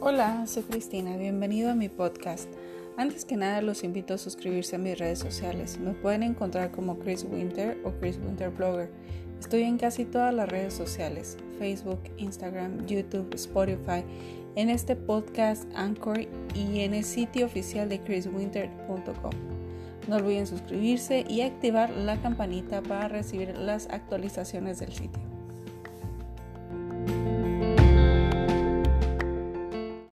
Hola, soy Cristina, bienvenido a mi podcast. Antes que nada los invito a suscribirse a mis redes sociales. Me pueden encontrar como Chris Winter o Chris Winter Blogger. Estoy en casi todas las redes sociales, Facebook, Instagram, YouTube, Spotify, en este podcast Anchor y en el sitio oficial de chriswinter.com. No olviden suscribirse y activar la campanita para recibir las actualizaciones del sitio.